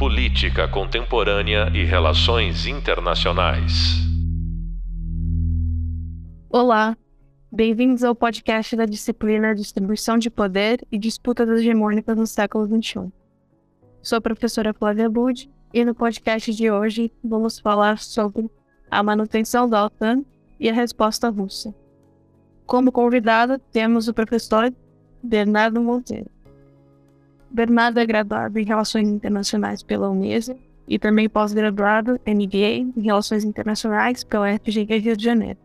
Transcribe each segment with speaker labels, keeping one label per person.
Speaker 1: Política Contemporânea e Relações Internacionais.
Speaker 2: Olá, bem-vindos ao podcast da disciplina Distribuição de Poder e Disputas Hegemônicas no século XXI. Sou a professora Flávia Bud e no podcast de hoje vamos falar sobre a manutenção da OTAN e a resposta russa. Como convidado, temos o professor Bernardo Monteiro. Bernardo é graduado em Relações Internacionais pela Unesa e também pós-graduado MBA em Relações Internacionais pela FGV Rio de Janeiro.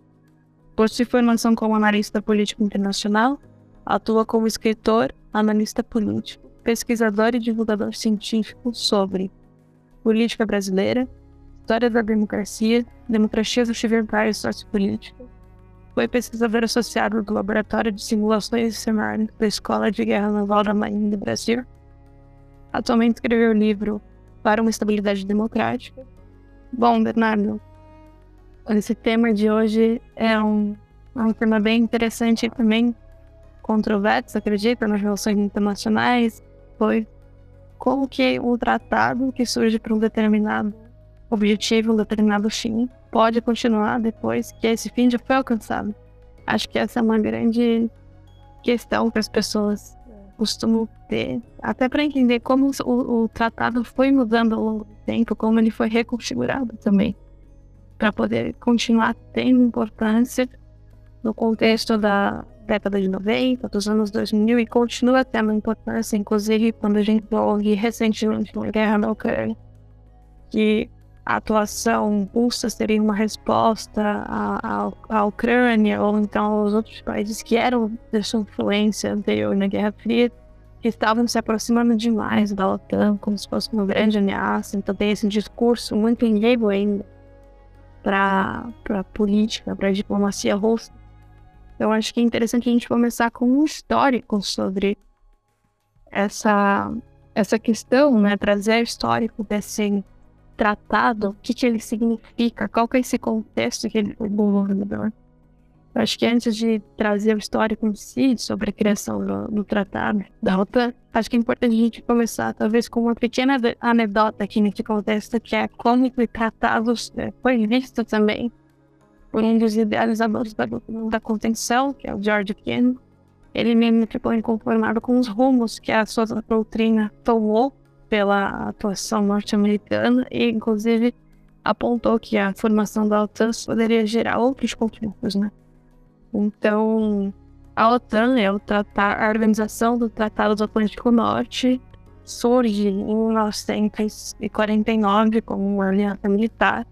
Speaker 2: Possui formação como analista político internacional, atua como escritor, analista político, pesquisador e divulgador científico sobre política brasileira, história da democracia, democracias ocidentais e sociopolítica, foi pesquisador associado do Laboratório de Simulações de Cenário da Escola de Guerra Naval da Marinha do Brasil. Atualmente escreveu o livro Para uma Estabilidade Democrática. Bom, Bernardo, esse tema de hoje é um, é um tema bem interessante e também controverso, acredito, nas relações internacionais, foi como que um tratado que surge para um determinado objetivo, um determinado fim, pode continuar depois que esse fim já foi alcançado. Acho que essa é uma grande questão que as pessoas costumam ter, até para entender como o, o, tratado foi mudando ao longo do tempo, como ele foi reconfigurado também, para poder continuar tendo importância no contexto da década de 90, dos anos 2000 e continua tendo importância, inclusive quando a gente ouve recentemente na guerra na Ucrânia, que a atuação russa seria uma resposta à, à Ucrânia ou então aos outros países que eram de sua influência anterior na Guerra Fria, que estavam se aproximando demais da OTAN, como se fosse uma grande ameaça. Então tem esse discurso muito enredo ainda para a política, para a diplomacia russa. Então acho que é interessante a gente começar com um histórico sobre essa, essa questão, né? trazer o histórico desse tratado, o que, que ele significa, qual que é esse contexto que ele foi desenvolvedor. Acho que antes de trazer o histórico em si sobre a criação do, do tratado da OTAN, acho que é importante a gente começar talvez com uma pequena anedota aqui nesse contexto, que é como o tratado é, foi visto também por um dos idealizadores da, da contenção, que é o George Kennan. Ele mesmo ficou inconformado com os rumos que a sua doutrina tomou pela atuação norte-americana e, inclusive, apontou que a formação da OTAN poderia gerar outros conflitos, né? Então, a OTAN é o tratar, a organização do Tratado do Atlântico Norte, surge em 1949 como uma aliança militar,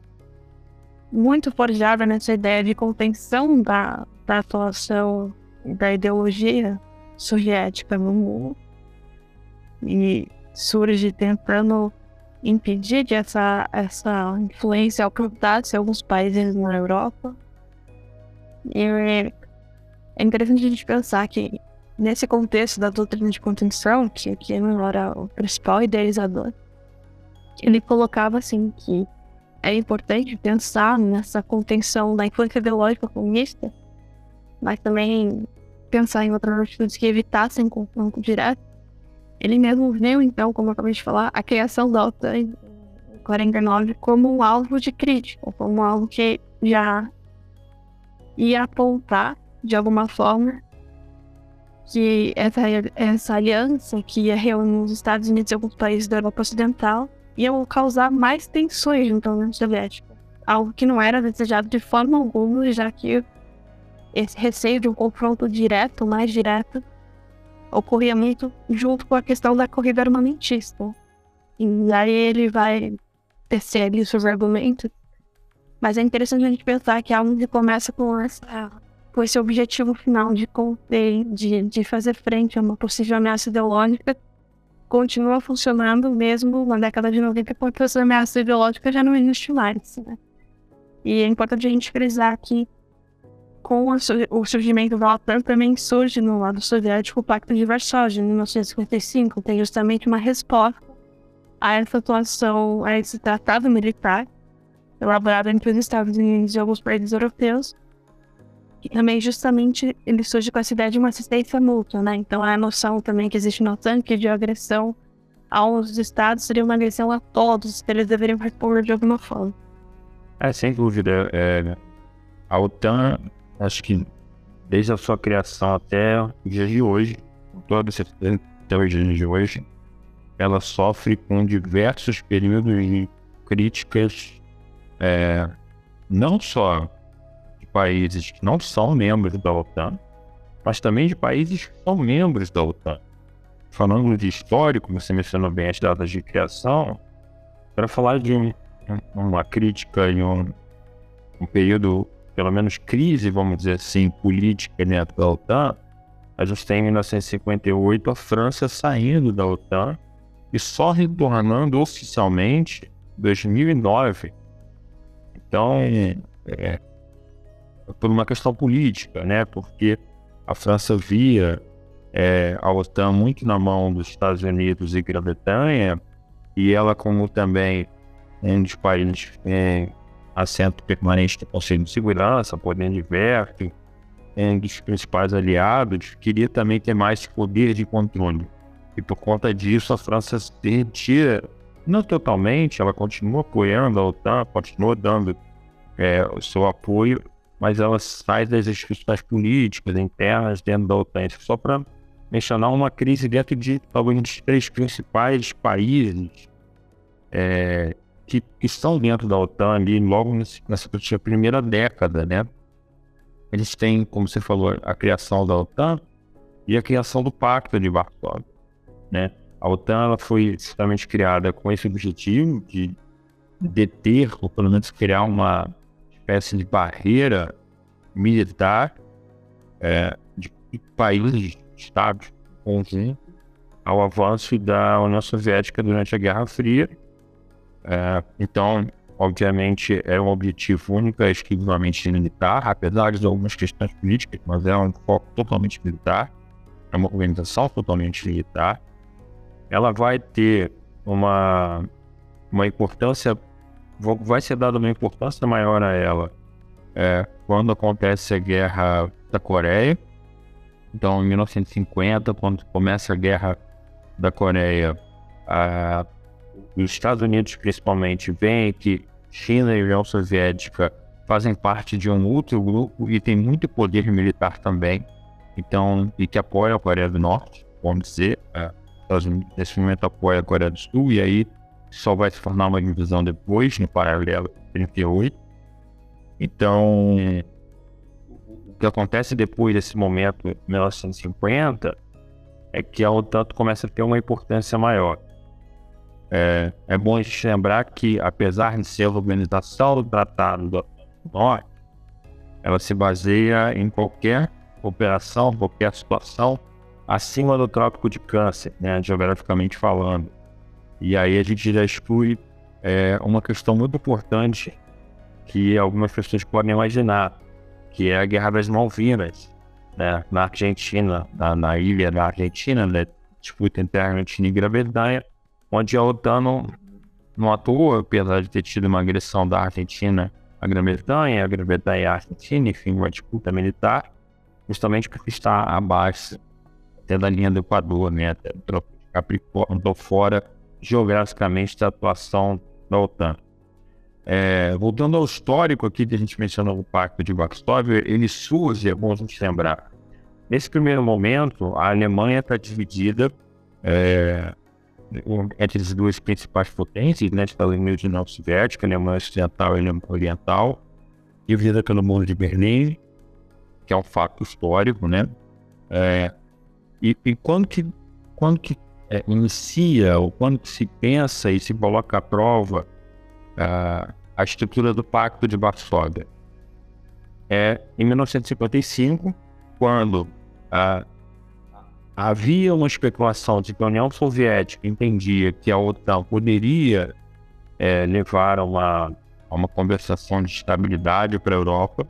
Speaker 2: muito forjada nessa ideia de contenção da, da atuação da ideologia soviética no mundo. E surge tentando impedir que essa, essa influência alcançasse alguns países na Europa. E é interessante a gente pensar que nesse contexto da doutrina de contenção, que, que era o principal idealizador, ele colocava assim que é importante pensar nessa contenção da influência ideológica comunista, mas também pensar em outras atitudes que evitassem confronto direto. Ele mesmo viu, então, como eu acabei de falar, a criação da OTAN em 49 como um alvo de crítica, como algo que já ia apontar, de alguma forma, que essa, essa aliança que ia reunir os Estados Unidos e alguns países da Europa Ocidental ia causar mais tensões no União Soviética. Algo que não era desejado de forma alguma, já que esse receio de um confronto direto, mais direto, ocorria muito junto com a questão da corrida armamentista. E aí ele vai tecer ali seus argumentos. Mas é interessante a gente pensar que algo que começa com, essa, com esse objetivo final de conter, de, de fazer frente a uma possível ameaça ideológica, continua funcionando mesmo na década de 90, porque essa ameaça ideológica já não existe mais. Né? E é importante a gente frisar que com o surgimento da OTAN também surge no lado soviético o Pacto de Varsóvia, em 1955, tem justamente uma resposta a essa atuação, a esse tratado militar elaborado entre os Estados Unidos e alguns países europeus. E também, justamente, ele surge com essa ideia de uma assistência mútua, né? Então, a noção também que existe no OTAN de agressão aos estados seria uma agressão a todos, eles deveriam responder de alguma forma.
Speaker 3: É, sem dúvida. É, a OTAN, acho que desde a sua criação até o dia de hoje, todo esse até o dia de hoje, ela sofre com diversos períodos de críticas, é, não só de países que não são membros da OTAN, mas também de países que são membros da OTAN. Falando de histórico, você mencionou bem as datas de criação, para falar de um, uma crítica em um, um, período, pelo menos crise, vamos dizer assim, política dentro da OTAN, a gente tem em 1958 a França saindo da OTAN e só retornando oficialmente em 2009. Então, é, é, por uma questão política, né? Porque a França via é, a OTAN muito na mão dos Estados Unidos e Grã-Bretanha, e ela, como também um dos países é, assento permanente do Conselho de Segurança, poder diverso, um dos principais aliados, queria também ter mais poder de controle. E por conta disso, a França se retira, não totalmente, ela continua apoiando a OTAN, continua dando é, o seu apoio, mas ela sai das instituições políticas internas dentro da OTAN. Só para mencionar uma crise dentro de talvez dos três principais países é, que, que estão dentro da OTAN ali logo nessa primeira década, né? Eles têm, como você falou, a criação da OTAN e a criação do Pacto de Varsóvia né? A OTAN ela foi justamente criada com esse objetivo de deter, ou pelo menos criar uma espécie de barreira militar é, de países, estados, conjunto, ao avanço da União Soviética durante a Guerra Fria. É, então, obviamente, é um objetivo único, exclusivamente militar, apesar de algumas questões políticas, mas é um foco totalmente militar, é uma organização totalmente militar ela vai ter uma, uma importância, vai ser dada uma importância maior a ela é, quando acontece a guerra da Coreia. Então, em 1950, quando começa a guerra da Coreia, a, os Estados Unidos principalmente veem que China e União Soviética fazem parte de um outro grupo e tem muito poder militar também, então e que apoia a Coreia do Norte, vamos dizer. É, Estados Unidos nesse momento apoia a Coreia do Sul e aí só vai se formar uma divisão depois, no paralelo 38. Então, o que acontece depois desse momento, 1950, é que a OTAN começa a ter uma importância maior. É, é bom a gente lembrar que, apesar de ser a organização do Tratado do Norte, ela se baseia em qualquer operação, qualquer situação acima do trópico de câncer, né, geograficamente falando. E aí a gente já exclui é, uma questão muito importante que algumas pessoas podem imaginar, que é a Guerra das Malvinas, né, na Argentina, na, na ilha da Argentina, né, disputa entre a Argentina e Grã-Bretanha, onde a OTAN não, não atuou, apesar de ter tido uma agressão da Argentina à Grã-Bretanha, a Grã-Bretanha à Argentina, enfim, uma disputa militar, justamente porque está abaixo até da linha do Equador, né? Até do Capricórnio, estou fora geograficamente da atuação da OTAN. É, voltando ao histórico aqui que a gente mencionou o Pacto de Varsóvia, ele surge, é bom a gente lembrar. Nesse primeiro momento, a Alemanha está dividida é, entre as duas principais potências, né, a Alemanha de União Soviética, Alemanha Ocidental e Alemanha Oriental, dividida pelo mundo de Berlim, que é um fato histórico, né? É, e, e quando que, quando que é, inicia, ou quando que se pensa e se coloca à prova uh, a estrutura do Pacto de Varsóvia? É em 1955, quando uh, havia uma especulação de que a União Soviética entendia que a OTAN poderia é, levar a uma, a uma conversação de estabilidade para a Europa,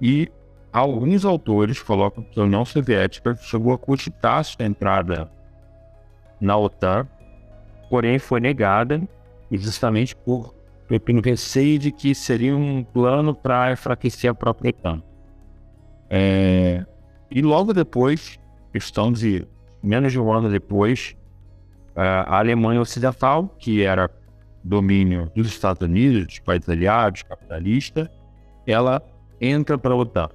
Speaker 3: e alguns autores colocam que a União Soviética chegou a cogitar sua entrada na OTAN, porém foi negada, justamente por pelo receio de que seria um plano para enfraquecer a própria OTAN. É, e logo depois, questão de menos de um ano depois, a Alemanha Ocidental, que era domínio dos Estados Unidos, dos países aliados, capitalista, ela entra para a OTAN.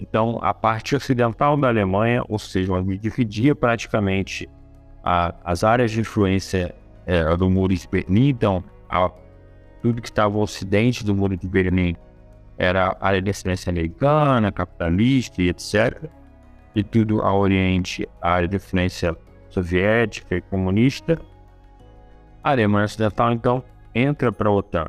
Speaker 3: Então, a parte ocidental da Alemanha, ou seja, ela dividia praticamente a, as áreas de influência é, do Muro de Berlim, então, a, tudo que estava ao ocidente do Muro de Berlim era área de influência americana, capitalista e etc. E tudo ao oriente, a área de influência soviética e comunista. A Alemanha Ocidental, então, entra para a OTAN.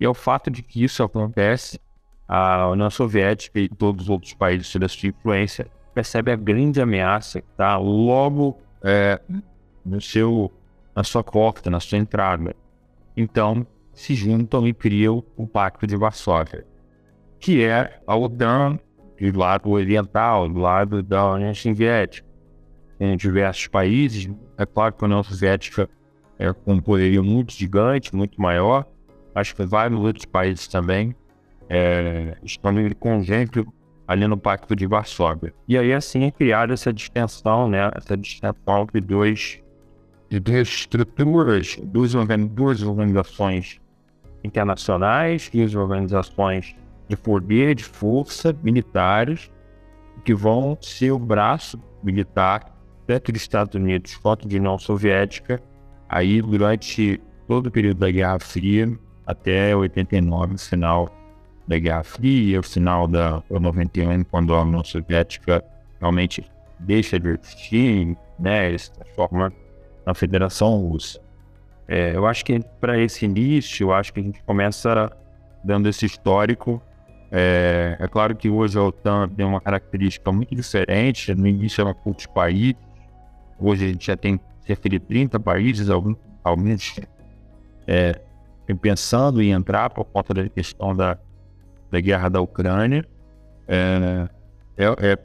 Speaker 3: E é o fato de que isso acontece, a União Soviética e todos os outros países sua influência percebem a grande ameaça que está logo é, no seu, na sua porta, na sua entrada. Então, se juntam e criam o Pacto de Varsóvia, que é a OTAN do lado oriental, do lado da União Soviética. Em diversos países, é claro que a União Soviética é com um poderio muito gigante, muito maior. Acho que vários outros países também é, estão em conjunto ali no Pacto de Varsóvia. E aí, assim, é criada essa distensão, né? Essa distensão entre dois, duas estruturas, duas, duas organizações internacionais, duas organizações de poder, de força, militares, que vão ser o braço militar tanto dos Estados Unidos quanto da União Soviética Aí, durante todo o período da Guerra Fria, até 89, o final da Guerra Fria, o final da 91, quando a União Soviética realmente deixa de existir, né, se transforma na Federação Russa. É, eu acho que para esse início, eu acho que a gente começa dando esse histórico. É, é, claro que hoje a OTAN tem uma característica muito diferente. No início era um país, hoje a gente já tem cerca de 30 países, alguns, alguns é, pensando em entrar por conta da questão da, da guerra da Ucrânia. É, é, é,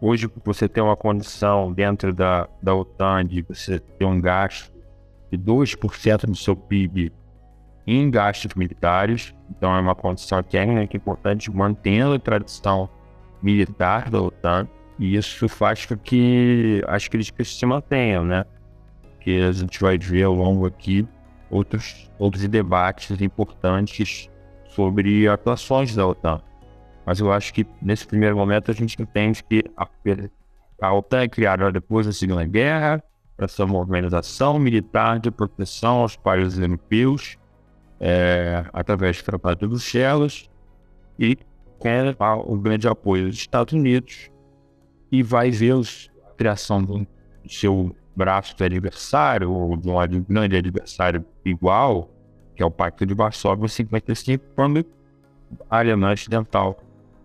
Speaker 3: hoje você tem uma condição dentro da, da OTAN de você ter um gasto de 2% do seu PIB em gastos militares, então é uma condição técnica importante, mantendo a tradição militar da OTAN, e isso faz com que as críticas se mantenham, né? que a gente vai ver ao longo aqui outros, outros debates importantes sobre atuações da OTAN. Mas eu acho que nesse primeiro momento a gente entende que a, a OTAN é criada depois da Segunda Guerra para essa organização militar de proteção aos países europeus é, através do Tratado de Bruxelas e quer o grande apoio dos Estados Unidos e vai ver os, a criação do seu braço de adversário, ou de um grande adversário igual, que é o Pacto de Varsóvia 55, quando a Alemanha Ocidental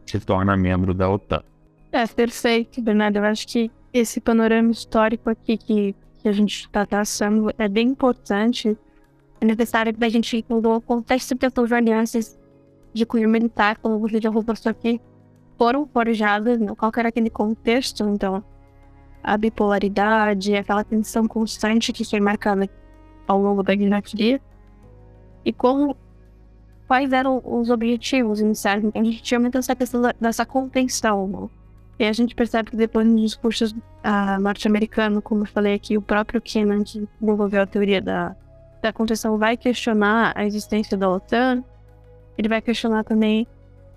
Speaker 3: se torna membro da OTAN.
Speaker 2: É, perfeito, Bernardo. Eu acho que esse panorama histórico aqui que, que a gente está traçando é bem importante. É necessário que a gente entenda o contexto de de alianças de cunho militar, como você já reportou aqui, foram forjadas, qual era aquele contexto, então, a bipolaridade, aquela tensão constante que foi marcada ao longo da Guerra Fria e como quais eram os objetivos iniciais. A gente tinha muito essa questão dessa contenção. Né? E a gente percebe que depois nos discursos uh, norte-americanos, como eu falei aqui, o próprio Kennan, que desenvolveu a teoria da, da contenção, vai questionar a existência da OTAN. Ele vai questionar também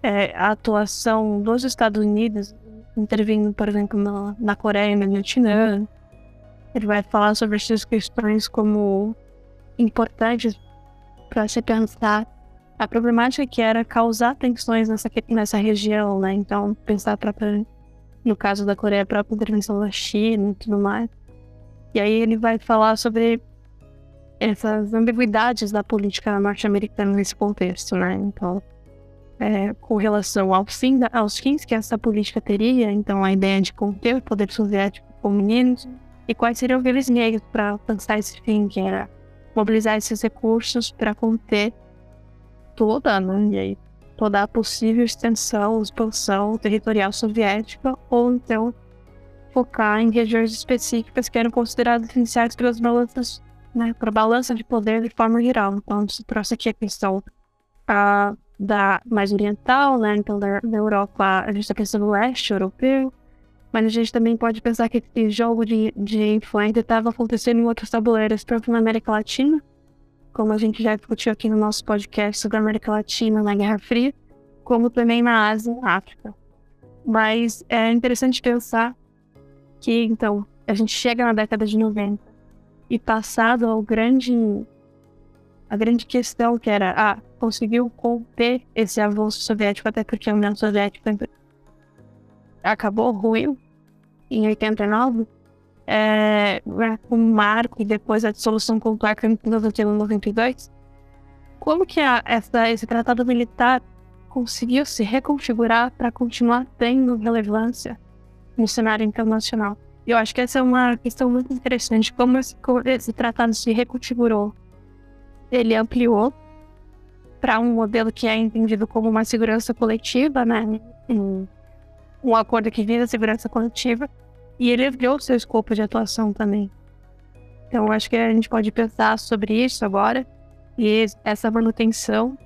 Speaker 2: é, a atuação dos Estados Unidos intervindo, por exemplo, na, na Coreia e no Vietnã. Ele vai falar sobre essas questões como importantes para se pensar a problemática que era causar tensões nessa, nessa região, né? Então, pensar própria, no caso da Coreia, a própria intervenção da China e tudo mais. E aí ele vai falar sobre essas ambiguidades da política norte-americana nesse contexto, né? Então, é, com relação ao fim da, aos fins que essa política teria, então a ideia de conter o poder soviético com meninos, e quais seriam aqueles meios para alcançar esse fim, que era mobilizar esses recursos para conter toda, né, e aí, toda a possível extensão, expansão territorial soviética, ou então focar em regiões específicas que eram consideradas essenciais pelas balanças, né, para a balança de poder de forma geral. Então, se trouxe aqui a questão a da mais oriental, né? Então, da, da Europa, a gente está pensando no leste europeu, Mas a gente também pode pensar que esse jogo de, de influência estava acontecendo em outros tabuleiros, tanto na América Latina, como a gente já discutiu aqui no nosso podcast sobre a América Latina na Guerra Fria, como também na Ásia e na África. Mas é interessante pensar que, então, a gente chega na década de 90 e passado ao grande a grande questão que era, ah, conseguiu conter esse avanço soviético até porque a União Soviética acabou, ruim em 89, é, um marco e depois a dissolução completa em 91 92. Como que a, essa, esse tratado militar conseguiu se reconfigurar para continuar tendo relevância no cenário internacional? Eu acho que essa é uma questão muito interessante, como esse, esse tratado se reconfigurou. Ele ampliou para um modelo que é entendido como uma segurança coletiva, né? Um acordo que visa a segurança coletiva, e ele ampliou seu escopo de atuação também. Então, acho que a gente pode pensar sobre isso agora, e essa manutenção,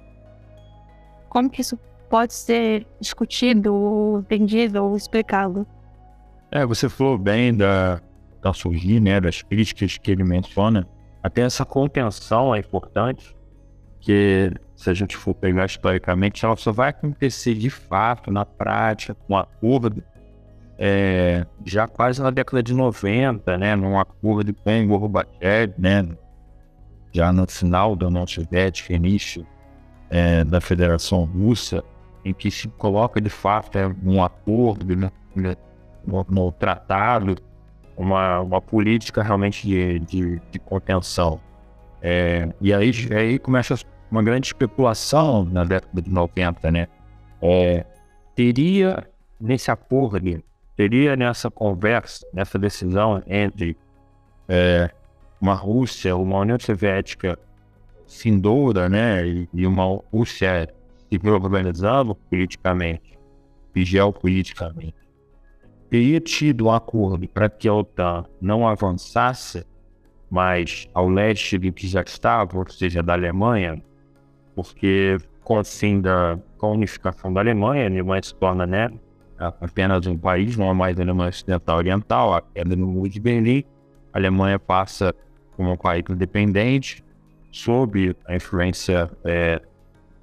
Speaker 2: como que isso pode ser discutido, ou entendido, ou explicado.
Speaker 3: É, você falou bem da, da surgir, né, das críticas que ele menciona. Até essa contenção é importante, que se a gente for pegar historicamente, ela só vai acontecer de fato, na prática, com acordo, é, já quase na década de 90, né, num acordo com Gorbachev, né, já no final da União Soviética, início é, da Federação Russa, em que se coloca de fato é, um acordo, né, no tratado uma, uma política realmente de, de, de contenção. É, e aí, aí começa uma grande especulação na década de 90, né? É, teria nesse acordo, teria nessa conversa, nessa decisão entre é, uma Rússia, uma União Soviética findoura, né, e, e uma Rússia se organizando politicamente e geopoliticamente, teria tido um acordo para que a OTAN não avançasse mais ao leste do que já estava, ou seja, da Alemanha, porque com o fim da com a unificação da Alemanha, a Alemanha se torna né, apenas um país, não é mais a Alemanha Ocidental Oriental, a queda no Muro de Berlim, a Alemanha passa como um país independente, sob a influência é,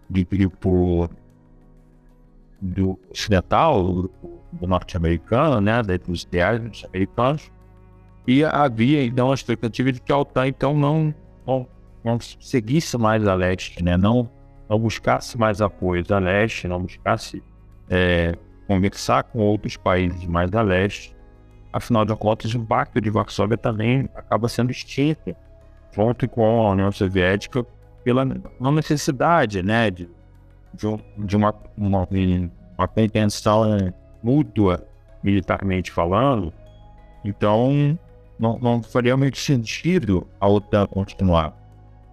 Speaker 3: do grupo do ocidental, do norte-americano, né, dos ideais norte-americanos, e havia então a expectativa de que a OTAN então não, não, não seguisse mais a leste, né, não, não buscasse mais apoio a leste, não buscasse é, conversar com outros países mais a leste. Afinal de contas, o Pacto de Varsóvia também acaba sendo extinto, junto com a União Soviética, pela não necessidade né, de, de uma, uma, uma pretensão mútua, militarmente falando, então não, não faria muito sentido a OTAN continuar.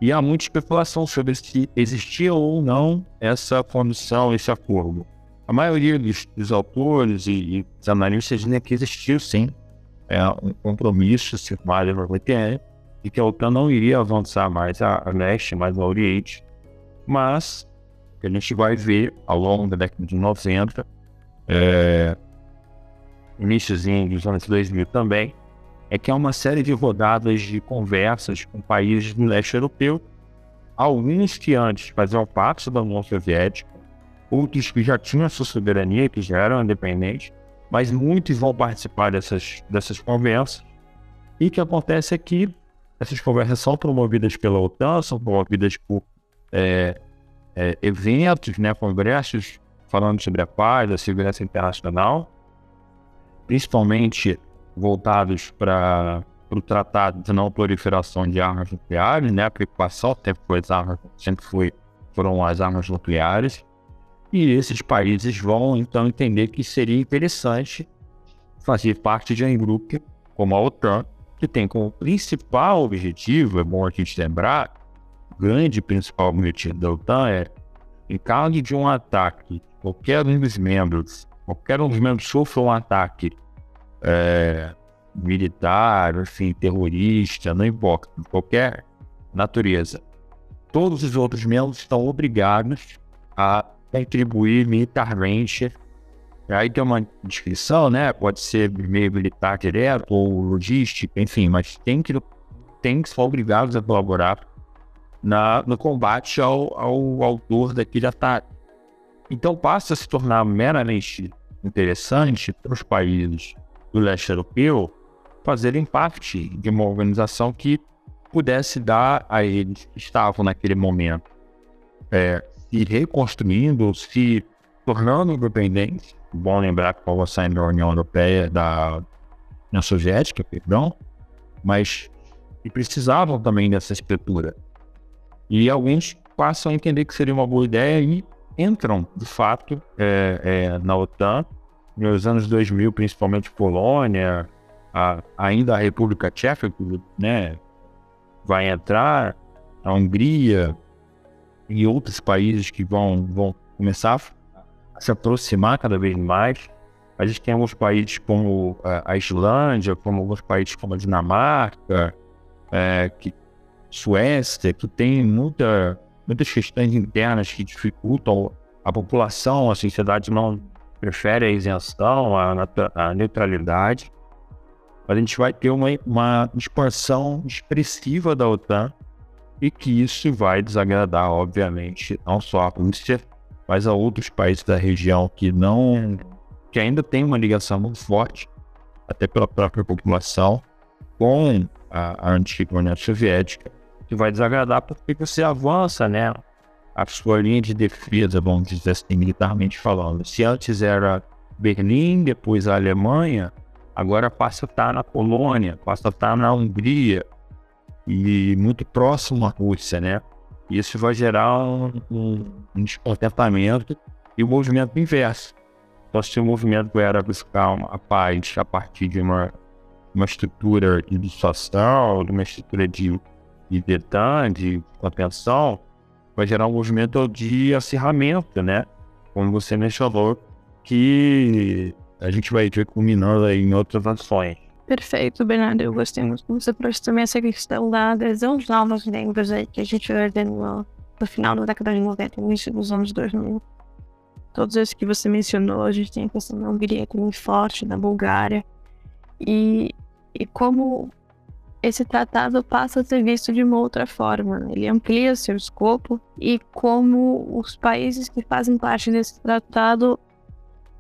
Speaker 3: E há muita especulação sobre se existia ou não essa condição, esse acordo. A maioria dos, dos autores e, e dos analistas dizem que existiu sim é, um compromisso firmado em 91 e que a OTAN não iria avançar mais a, a leste, mais ao Oriente. Mas o que a gente vai ver ao longo da década de 90 é, iníciozinho dos anos 2000 também, é que há uma série de rodadas de conversas com países do leste europeu, alguns que antes faziam parte da União Soviética, outros que já tinham sua soberania, que já eram independentes, mas muitos vão participar dessas, dessas conversas. E o que acontece é que essas conversas são promovidas pela OTAN, são promovidas por é, é, eventos, né, congressos falando sobre a paz, a segurança internacional, principalmente voltados para o tratado de não proliferação de armas nucleares, né? A preocupação sempre foi as armas, sempre foi, foram as armas nucleares. E esses países vão então entender que seria interessante fazer parte de um grupo como a OTAN, que tem como principal objetivo, é bom a gente lembrar, o grande principal objetivo da OTAN é, em caso de um ataque qualquer um dos membros, qualquer um dos membros sofra um ataque é, militar, enfim, terrorista, não importa, qualquer natureza, todos os outros membros estão obrigados a contribuir militarmente Aí tem uma descrição, né? Pode ser meio militar direto ou logística, enfim, mas tem que, tem que ser obrigados a colaborar na, no combate ao, ao autor daquele ataque. Então passa a se tornar meramente interessante para os países do leste europeu fazerem parte de uma organização que pudesse dar a eles que estavam naquele momento é, se reconstruindo, se tornando independentes. Bom lembrar que estava saindo da União Europeia, da União Soviética, perdão, mas que precisavam também dessa estrutura. E alguns passam a entender que seria uma boa ideia e entram, de fato, é, é, na OTAN. Nos anos 2000, principalmente Polônia, a, ainda a República Tcheca, né, vai entrar, a Hungria e outros países que vão, vão começar a se aproximar cada vez mais. A gente tem alguns países como a Islândia, como alguns países como a Dinamarca, é, que Suécia, que tem muita, muitas questões internas que dificultam a população, a sociedade não prefere a isenção, a, a neutralidade. A gente vai ter uma, uma expansão expressiva da OTAN e que isso vai desagradar, obviamente, não só a Rússia, mas a outros países da região que não que ainda tem uma ligação muito forte, até pela própria população, com a, a antiga União Soviética que vai desagradar porque você avança, né? A sua linha de defesa, vamos dizer assim, militarmente falando. Se antes era Berlim, depois a Alemanha, agora passa a estar na Polônia, passa a estar na Hungria e muito próximo à Rússia, né? Isso vai gerar um, um, descontentamento e o um movimento inverso. Então, se o movimento era buscar uma paz a partir de uma, uma estrutura de dissuasão, de uma estrutura de de detan, de contenção, vai gerar um movimento de acirramento, né? Como você mencionou, que a gente vai ver culminando em outras ações.
Speaker 2: Perfeito, Bernardo. Eu gostei muito você trouxe também essa questão da adesão de novos membros aí que a gente vai ver no, no final da década de 90 início dos anos 2000. Todos esses que você mencionou, a gente tem a questão da Hungria que é muito forte, da Bulgária. E, e como esse tratado passa a ser visto de uma outra forma. Ele amplia seu escopo e como os países que fazem parte desse tratado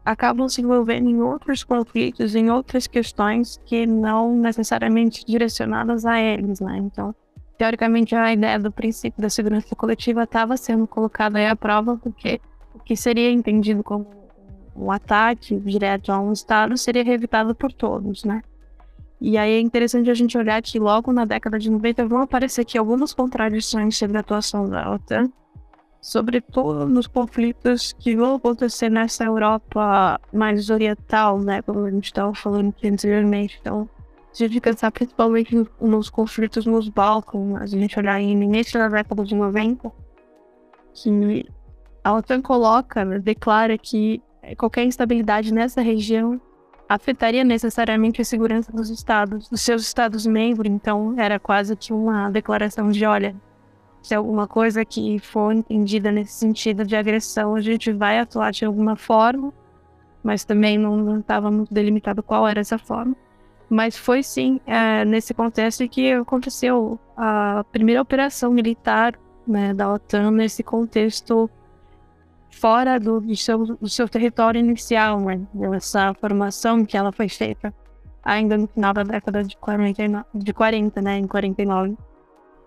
Speaker 2: acabam se envolvendo em outros conflitos, em outras questões que não necessariamente direcionadas a eles, né? Então, teoricamente, a ideia do princípio da segurança coletiva estava sendo colocada aí à prova, porque o que seria entendido como um ataque direto a um Estado seria reevitado por todos, né? E aí é interessante a gente olhar que logo na década de 90 vão aparecer aqui algumas contradições sobre a atuação da OTAN, sobretudo nos conflitos que vão acontecer nessa Europa mais oriental, né, como a gente estava falando aqui anteriormente. Então, se a gente pensar principalmente nos conflitos nos Balcãs, a gente olhar no início da década de 90, que a OTAN coloca, né, declara que qualquer instabilidade nessa região afetaria necessariamente a segurança dos estados, dos seus estados-membros. Então, era quase que uma declaração de: olha, se alguma coisa que for entendida nesse sentido de agressão, a gente vai atuar de alguma forma, mas também não estava muito delimitado qual era essa forma. Mas foi sim é, nesse contexto que aconteceu a primeira operação militar né, da OTAN nesse contexto fora do, do, seu, do seu território inicial, né? Essa formação que ela foi feita ainda no final da década de 40, de 40 né? Em 49.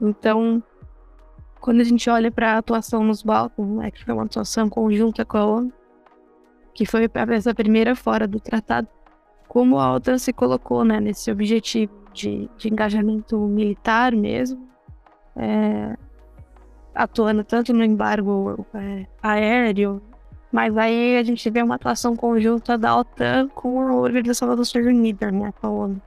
Speaker 2: Então, quando a gente olha para a atuação nos Balcãs, né, que foi uma atuação conjunta com a ONU, que foi essa primeira fora do tratado, como a OTAN se colocou né, nesse objetivo de, de engajamento militar mesmo, é, atuando tanto no embargo é, aéreo, mas aí a gente vê uma atuação conjunta da OTAN com a Organização das Nações Unidas, né, com a ONU.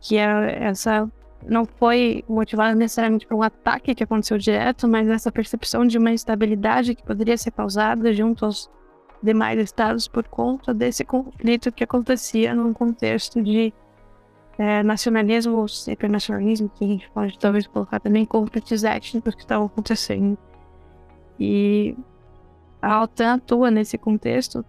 Speaker 2: Que é essa não foi motivada necessariamente por um ataque que aconteceu direto, mas essa percepção de uma instabilidade que poderia ser causada junto aos demais estados por conta desse conflito que acontecia num contexto de é, ou hipernacionalismo, que a gente pode talvez colocar também conflitos étnicos que estavam acontecendo. E a OTAN atua nesse contexto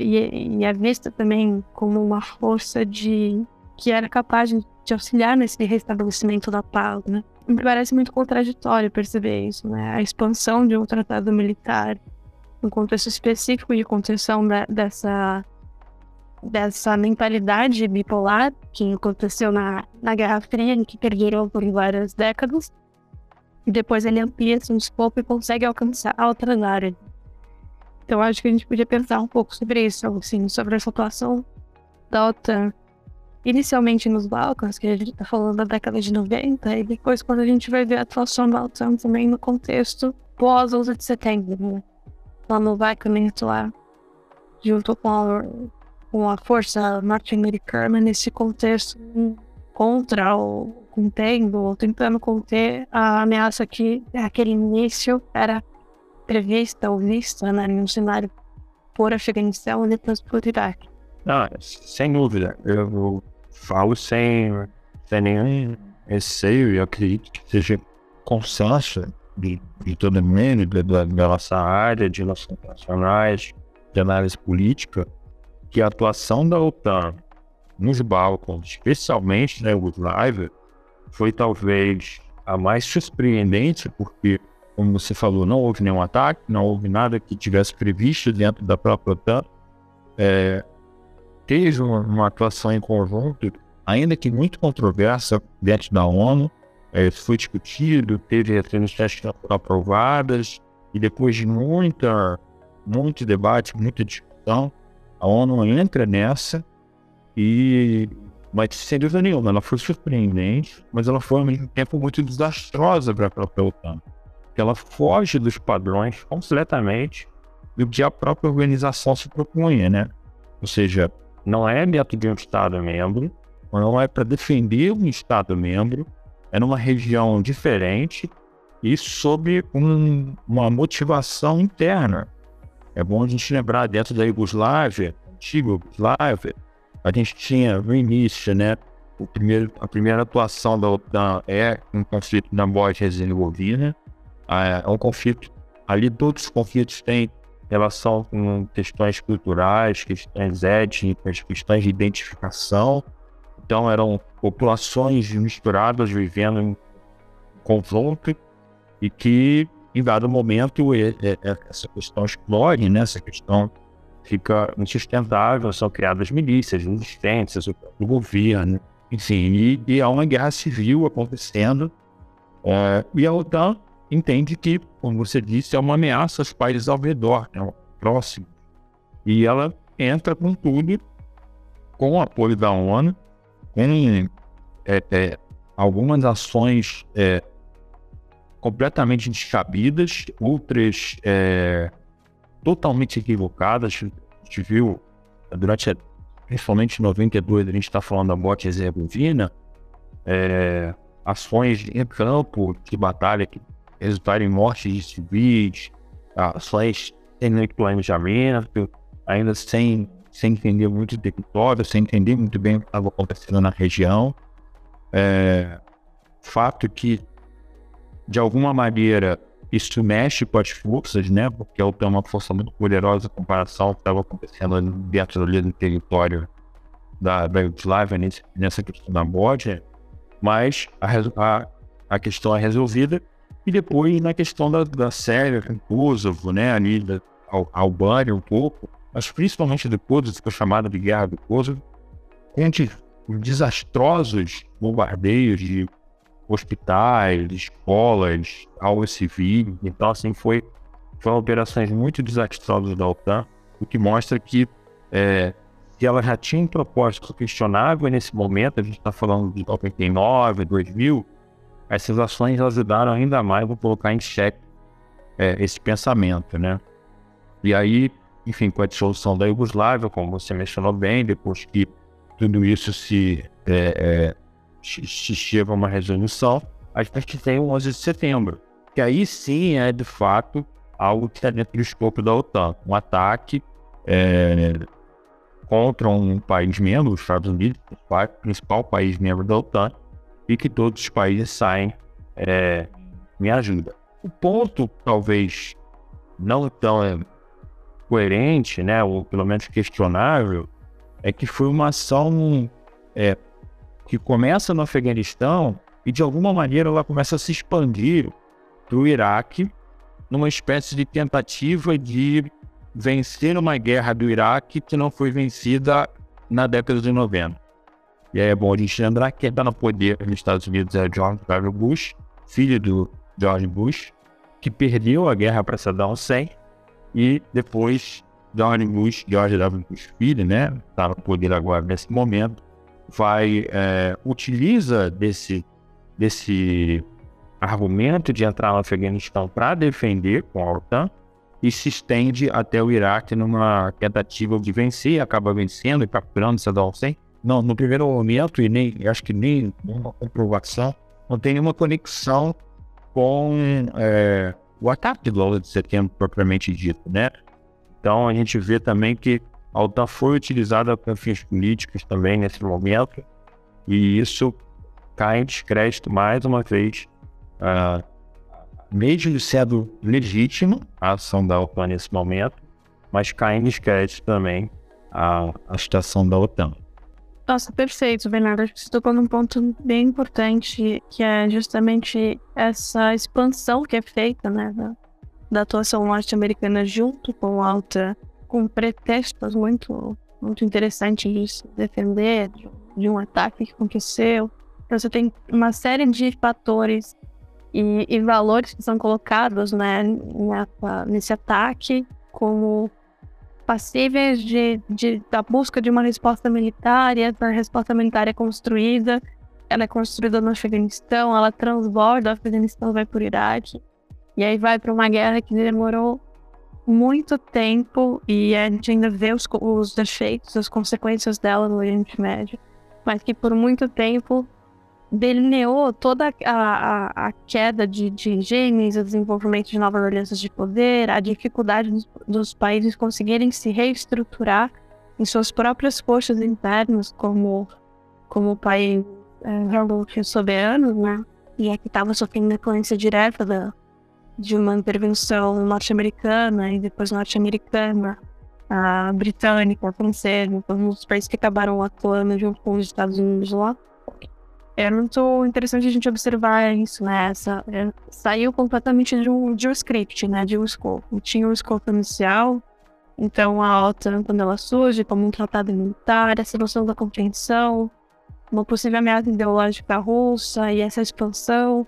Speaker 2: e, e é vista também como uma força de que era capaz de, auxiliar nesse restabelecimento da paz, né? Me parece muito contraditório perceber isso, né? A expansão de um tratado militar no contexto específico de contenção da, dessa dessa mentalidade bipolar que aconteceu na, na Guerra Fria, que perdurou por várias décadas, e depois ele amplia seu escopo e consegue alcançar outras áreas. Então acho que a gente podia pensar um pouco sobre isso, assim, sobre essa atuação da OTAN, inicialmente nos Balcãs, que a gente está falando da década de 90, e depois quando a gente vai ver a atuação da OTAN também no contexto pós 11 de setembro, né? lá no Vaikamento lá, junto com a, com a força norte-americana nesse contexto contra o contendo ou tentando conter a ameaça que aquele início era prevista ou vista né, no cenário por Afeganistão e depois por Iraque.
Speaker 3: Ah, sem dúvida. Eu falo sem, sem nenhum receio e acredito que seja consenso de, de todo mundo, da, nossa área de relações internacionais, de análise política, que a atuação da OTAN nos Balcãs, especialmente na Yugoslávia, foi talvez a mais surpreendente, porque, como você falou, não houve nenhum ataque, não houve nada que tivesse previsto dentro da própria OTAN. É, teve uma, uma, atuação em conjunto, ainda que muito controversa dentro da ONU, é, foi discutido, teve resoluções que foram aprovadas, e depois de muita, muito debate, muita discussão, a ONU entra nessa e mas sem dúvida nenhuma, ela foi surpreendente, mas ela foi ao mesmo tempo muito desastrosa para a própria OTAN. Porque ela foge dos padrões completamente do que a própria organização se propunha, né? Ou seja, não é dentro de um Estado-membro, não é para defender um Estado-membro, é numa região diferente e sob um, uma motivação interna. É bom a gente lembrar, dentro da Iugoslávia, antiga Iugoslávia, a gente tinha no início, né? O primeiro, a primeira atuação da OTAN é um conflito na Bósnia-Herzegovina. É um conflito, ali todos os conflitos têm relação com questões culturais, questões étnicas, questões de identificação. Então eram populações misturadas vivendo em conjunto e que, em dado momento, essa questão explode, né? essa questão fica insustentável, são criadas milícias, resistências, o governo, enfim, e, e há uma guerra civil acontecendo. É, e a OTAN entende que, como você disse, é uma ameaça aos países ao redor, né, próximo. E ela entra com tudo, com o apoio da ONU, com é, é, algumas ações é, completamente descabidas, outras é, totalmente equivocadas. A gente viu durante, principalmente em 92, a gente está falando da morte Herzegovina, é, ações em campo de batalha que resultaram em mortes de civis, ações sem planejamento, ainda sem, sem entender muito o território, sem entender muito bem o que estava acontecendo na região. É, fato que, de alguma maneira, isso mexe com as forças, né? Porque tem uma força muito poderosa em comparação ao que estava acontecendo dentro ali do território da, da Yugoslávia, nessa questão da Bósnia. Mas a, a, a, questão é resolvida. E depois na questão da, da Sérvia, com Kosovo, né? Ali da Albânia um pouco. Mas principalmente depois da chamada de Guerra do Kosovo, onde desastrosos bombardeios de hospitais, escolas, algo civil. Então, assim, foi, foram operações muito desastrosas da OTAN, o que mostra que é, ela já tinha propósito questionável nesse momento, a gente está falando de 99, 2000, essas ações ajudaram ainda mais a colocar em xeque é, esse pensamento, né? E aí, enfim, com a dissolução da Iugoslávia, como você mencionou bem, depois que tudo isso se é, é se chega a uma resolução, a gente tem o 11 de setembro, que aí sim é de fato algo que está dentro do escopo da OTAN, um ataque é, contra um país membro, os Estados Unidos, o principal país membro da OTAN, e que todos os países saem é, em ajuda. O ponto, talvez, não tão é, incoerente, né, ou pelo menos questionável, é que foi uma ação é, que começa no Afeganistão e de alguma maneira ela começa a se expandir para o Iraque numa espécie de tentativa de vencer uma guerra do Iraque que não foi vencida na década de 90. E aí é bom a gente lembrar que quem está no poder nos Estados Unidos é George W. Bush, filho do George Bush, que perdeu a guerra para Saddam Hussein e depois George Bush, George W. Bush filho, né, está no poder agora nesse momento, vai é, utiliza desse desse argumento de entrar no Afeganistão para defender com a OTAN e se estende até o Iraque numa tentativa de vencer, acaba vencendo e capturando Saddam Hussein. Não, no primeiro momento, e nem acho que nem uma comprovação, não tem nenhuma conexão com é, o ataque do 11 de setembro propriamente dito, né? Então a gente vê também que a OTAN foi utilizada para fins políticos também nesse momento, e isso cai em descrédito mais uma vez, uh, mesmo sendo legítimo a ação da OTAN nesse momento, mas cai em descrédito também a, a situação da OTAN.
Speaker 2: Nossa, perfeito, Bernardo. Acho que você tocou num ponto bem importante, que é justamente essa expansão que é feita, né, da, da atuação norte-americana junto com a OTAN, com pretextos muito, muito interessantes de se defender de, de um ataque que aconteceu. Então, você tem uma série de fatores e, e valores que são colocados né, nessa, nesse ataque como passíveis de, de, da busca de uma resposta militar, e essa resposta militar é construída, ela é construída no Afeganistão, ela transborda o Afeganistão, vai para o Iraque, e aí vai para uma guerra que demorou muito tempo, e a gente ainda vê os, os defeitos, as consequências dela no Oriente Médio, mas que por muito tempo delineou toda a, a, a queda de, de genes, o desenvolvimento de novas alianças de poder, a dificuldade dos, dos países conseguirem se reestruturar em suas próprias forças internas, como, como país é, soberano, né? E é que estava sofrendo influência direta da, de uma intervenção norte-americana e depois norte-americana, a britânica, a francesa, então os países que acabaram atuando junto com os Estados Unidos lá é muito interessante a gente observar isso, né? Essa, é, saiu completamente de um, de um script, né? De um scope. Tinha um scope inicial, então a OTAN, quando ela surge como um tratado militar, essa noção da compreensão, uma possível ameaça ideológica russa e essa expansão,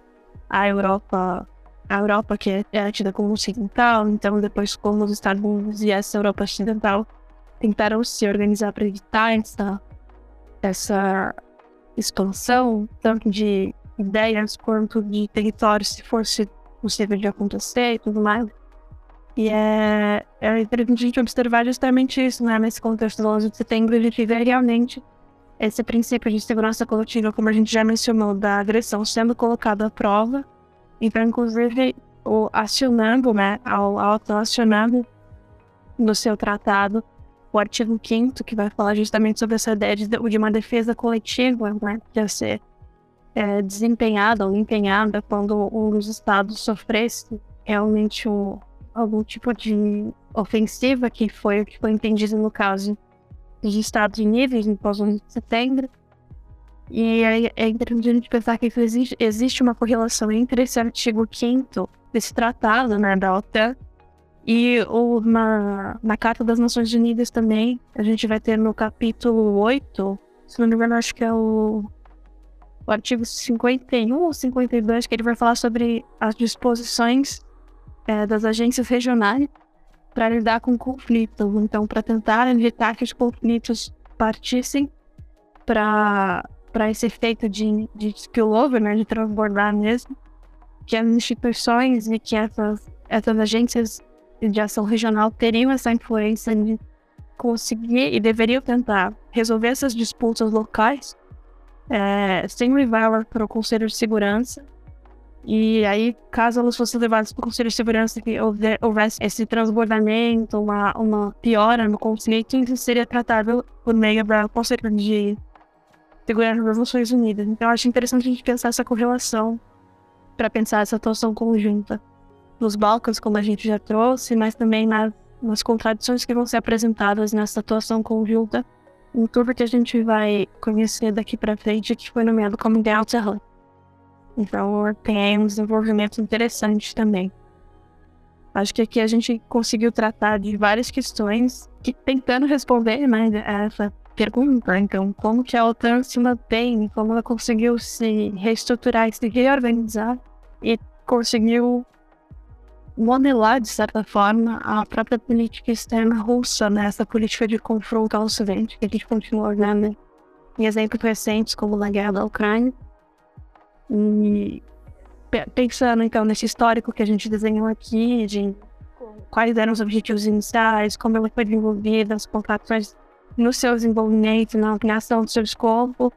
Speaker 2: a Europa, a Europa que é, tida como ocidental, então depois como os Estados Unidos e essa Europa ocidental tentaram se organizar para evitar essa, essa expansão, tanto de ideias quanto de territórios, se fosse possível de acontecer e tudo mais. E é, é interessante a gente observar justamente isso, né? Nesse contexto do 11 de setembro, gente vê realmente esse princípio de segurança coletiva, como a gente já mencionou, da agressão sendo colocado à prova. Então, inclusive, o acionando, né, ao, ao acionando no seu tratado, o artigo 5 que vai falar justamente sobre essa ideia de, de uma defesa coletiva, né, que ia ser é, desempenhada ou empenhada quando um dos estados sofresse realmente um, algum tipo de ofensiva, que foi o que foi entendido no caso dos Estados Unidos no pós-11 de setembro. E é, é interessante a gente pensar que existe, existe uma correlação entre esse artigo 5 desse tratado né, da OTAN e o, na, na Carta das Nações Unidas também, a gente vai ter no capítulo 8, se não me engano, acho que é o, o artigo 51 ou 52, que ele vai falar sobre as disposições é, das agências regionais para lidar com conflitos. Então, para tentar evitar que os conflitos partissem para esse efeito de, de spillover, né, de transbordar mesmo, que as instituições e que essas, essas agências de ação regional teriam essa influência de conseguir e deveriam tentar resolver essas disputas locais é, sem levar para o Conselho de Segurança. E aí, caso elas fossem levadas para o Conselho de Segurança e houvesse esse transbordamento, uma, uma piora no conflito, isso seria tratado por meio do Conselho de Segurança das Nações Unidas. Então, eu acho interessante a gente pensar essa correlação para pensar essa atuação conjunta nos Balcãs, como a gente já trouxe, mas também nas, umas contradições que vão ser apresentadas nessa atuação conjunta em tudo que a gente vai conhecer daqui para frente, que foi nomeado como Delta Hub. Então, tem um desenvolvimento interessante também. Acho que aqui a gente conseguiu tratar de várias questões que tentando responder né, essa pergunta. Então, como que a OTAN se mantém, como ela conseguiu se reestruturar e se reorganizar e conseguiu modelar, de certa forma, a própria política externa russa, né? essa política de confronto ao Ocidente, que a gente continua vendo em exemplos recentes, como na guerra da Ucrânia. E pensando, então, nesse histórico que a gente desenhou aqui, de quais eram os objetivos iniciais, como ela foi desenvolvida, as contratações no seu desenvolvimento, na criação do seu escopo.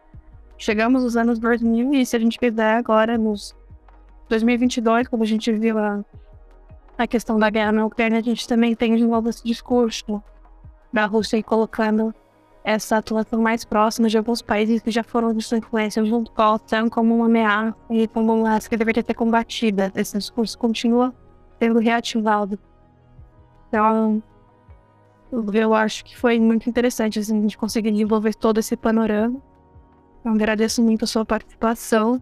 Speaker 2: Chegamos nos anos 2000 e se a gente quiser agora, nos 2022, quando a gente viu a a questão da guerra na Ucrânia, a gente também tem de novo esse discurso da Rússia colocando essa atuação mais próxima de alguns países que já foram de sua influência junto com a OTAN como uma ameaça e como uma ameaça que deveria ser combatida. Esse discurso continua sendo reativado. Então, eu acho que foi muito interessante assim, a gente conseguir desenvolver todo esse panorama. Então, agradeço muito a sua participação.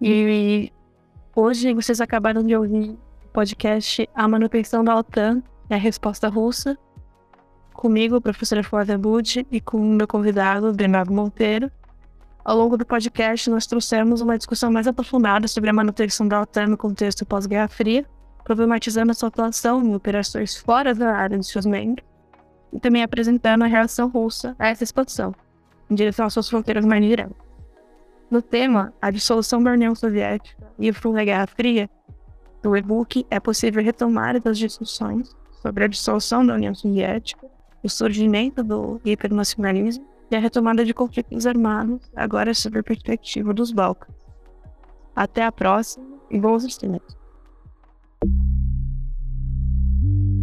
Speaker 2: E hoje vocês acabaram de ouvir podcast A Manutenção da OTAN é a Resposta Russa, comigo, professora Flávia Budi, e com o meu convidado, Bernardo Monteiro. Ao longo do podcast, nós trouxemos uma discussão mais aprofundada sobre a manutenção da OTAN no contexto pós-Guerra Fria, problematizando a sua atuação em operações fora da área de seus membros, e também apresentando a reação russa a essa expansão, em direção às suas fronteiras mais diretas. No tema, a dissolução da União Soviética e o fim da Guerra Fria, no e-book é possível retomar as discussões sobre a dissolução da União Soviética, o surgimento do hipernacionalismo e a retomada de conflitos armados, agora sob a perspectiva dos Balcãs. Até a próxima e bons estudos.